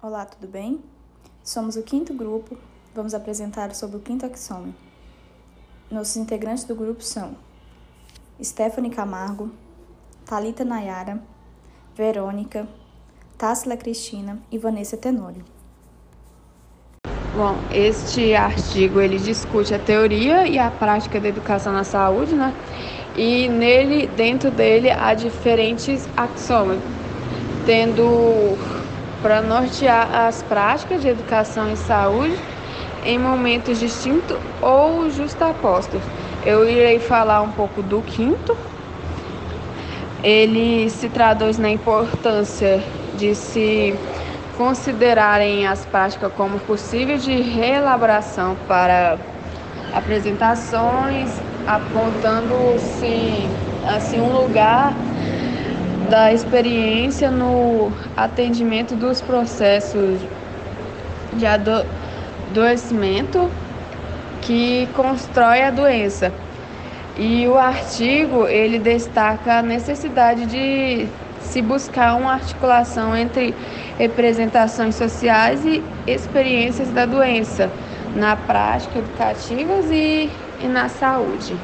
Olá, tudo bem? Somos o quinto grupo, vamos apresentar sobre o quinto axôme. Nossos integrantes do grupo são Stephanie Camargo, Talita Nayara, Verônica, Tássila Cristina e Vanessa Tenório. Bom, este artigo ele discute a teoria e a prática da educação na saúde, né? E nele, dentro dele, há diferentes axiomas, tendo para nortear as práticas de educação e saúde em momentos distintos ou justapostos. Eu irei falar um pouco do quinto. Ele se traduz na importância de se considerarem as práticas como possíveis de reelaboração para apresentações, apontando-se assim um lugar da experiência no atendimento dos processos de adoecimento que constrói a doença. E o artigo ele destaca a necessidade de se buscar uma articulação entre representações sociais e experiências da doença na prática educativas e, e na saúde.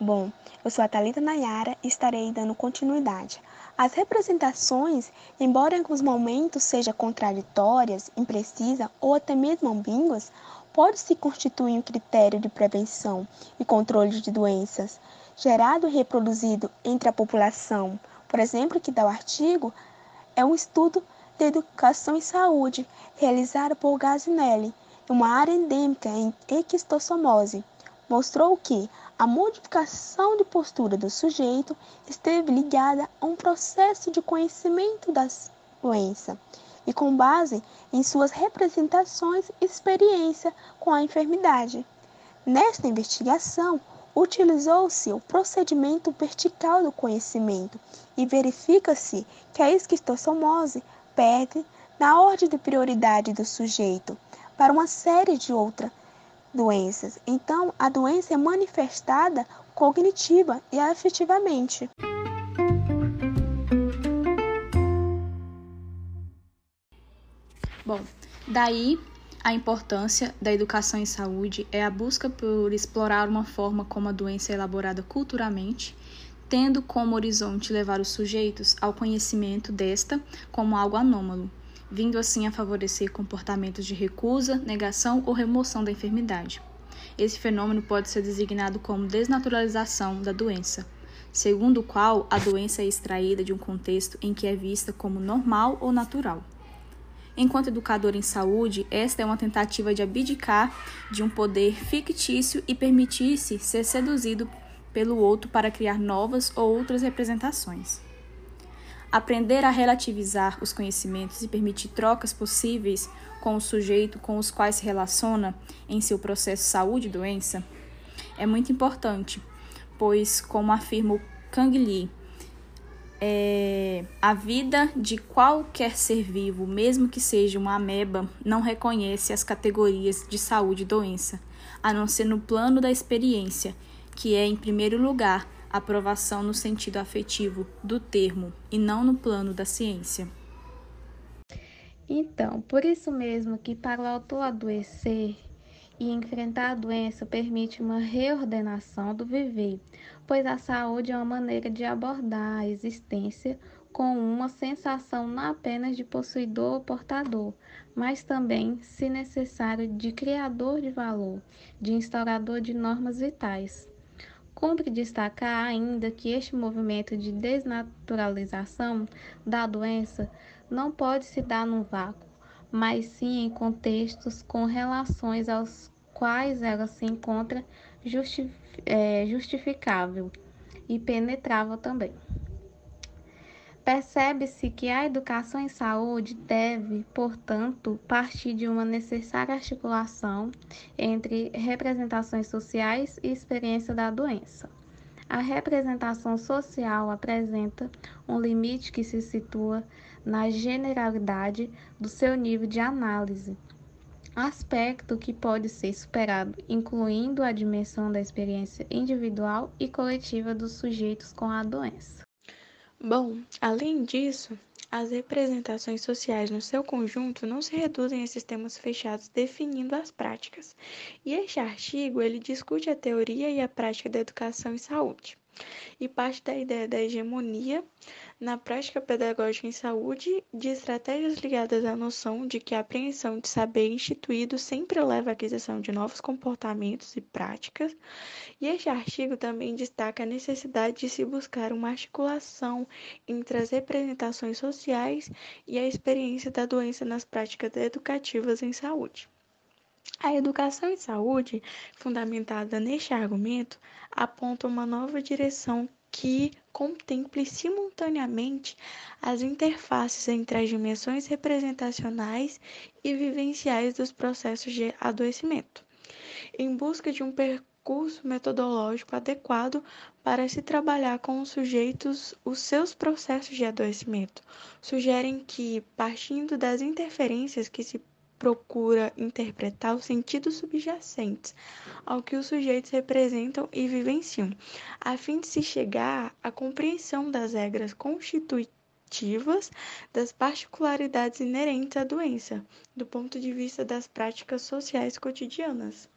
Bom, eu sou a Thalita Nayara e estarei dando continuidade. As representações, embora em alguns momentos sejam contraditórias, imprecisas ou até mesmo ambíguas, pode se constituir um critério de prevenção e controle de doenças, gerado e reproduzido entre a população. Por exemplo, que dá o artigo, é um estudo de educação e saúde realizado por Gazinelli, uma área endêmica em equistossomose. Mostrou que a modificação de postura do sujeito esteve ligada a um processo de conhecimento da doença e com base em suas representações e experiência com a enfermidade. Nesta investigação, utilizou-se o procedimento vertical do conhecimento e verifica-se que a esquistossomose perde na ordem de prioridade do sujeito para uma série de outras doenças. Então, a doença é manifestada cognitiva e afetivamente. Bom, daí a importância da educação em saúde é a busca por explorar uma forma como a doença é elaborada culturalmente, tendo como horizonte levar os sujeitos ao conhecimento desta como algo anômalo, vindo assim a favorecer comportamentos de recusa, negação ou remoção da enfermidade. Esse fenômeno pode ser designado como desnaturalização da doença, segundo o qual a doença é extraída de um contexto em que é vista como normal ou natural. Enquanto educador em saúde, esta é uma tentativa de abdicar de um poder fictício e permitir-se ser seduzido pelo outro para criar novas ou outras representações. Aprender a relativizar os conhecimentos e permitir trocas possíveis com o sujeito com os quais se relaciona em seu processo saúde e doença é muito importante, pois, como afirma o Kang Lee, é, a vida de qualquer ser vivo, mesmo que seja uma ameba, não reconhece as categorias de saúde e doença, a não ser no plano da experiência, que é, em primeiro lugar, aprovação no sentido afetivo do termo e não no plano da ciência. Então, por isso mesmo que para o autor adoecer e enfrentar a doença permite uma reordenação do viver, pois a saúde é uma maneira de abordar a existência com uma sensação não apenas de possuidor ou portador, mas também, se necessário, de criador de valor, de instaurador de normas vitais. Cumpre destacar ainda que este movimento de desnaturalização da doença não pode se dar num vácuo, mas sim em contextos com relações aos quais ela se encontra é, justificável e penetrável também. Percebe-se que a educação em saúde deve, portanto, partir de uma necessária articulação entre representações sociais e experiência da doença. A representação social apresenta um limite que se situa na generalidade do seu nível de análise, aspecto que pode ser superado, incluindo a dimensão da experiência individual e coletiva dos sujeitos com a doença. Bom, além disso, as representações sociais no seu conjunto não se reduzem a sistemas fechados definindo as práticas. E este artigo ele discute a teoria e a prática da educação e saúde e parte da ideia da hegemonia na prática pedagógica em saúde de estratégias ligadas à noção de que a apreensão de saber instituído sempre leva à aquisição de novos comportamentos e práticas. E este artigo também destaca a necessidade de se buscar uma articulação entre as representações sociais e a experiência da doença nas práticas educativas em saúde. A educação em saúde, fundamentada neste argumento, aponta uma nova direção que contemple simultaneamente as interfaces entre as dimensões representacionais e vivenciais dos processos de adoecimento, em busca de um percurso metodológico adequado para se trabalhar com os sujeitos os seus processos de adoecimento. Sugerem que, partindo das interferências que se procura interpretar os sentidos subjacentes ao que os sujeitos representam e vivenciam, a fim de se chegar à compreensão das regras constitutivas das particularidades inerentes à doença, do ponto de vista das práticas sociais cotidianas.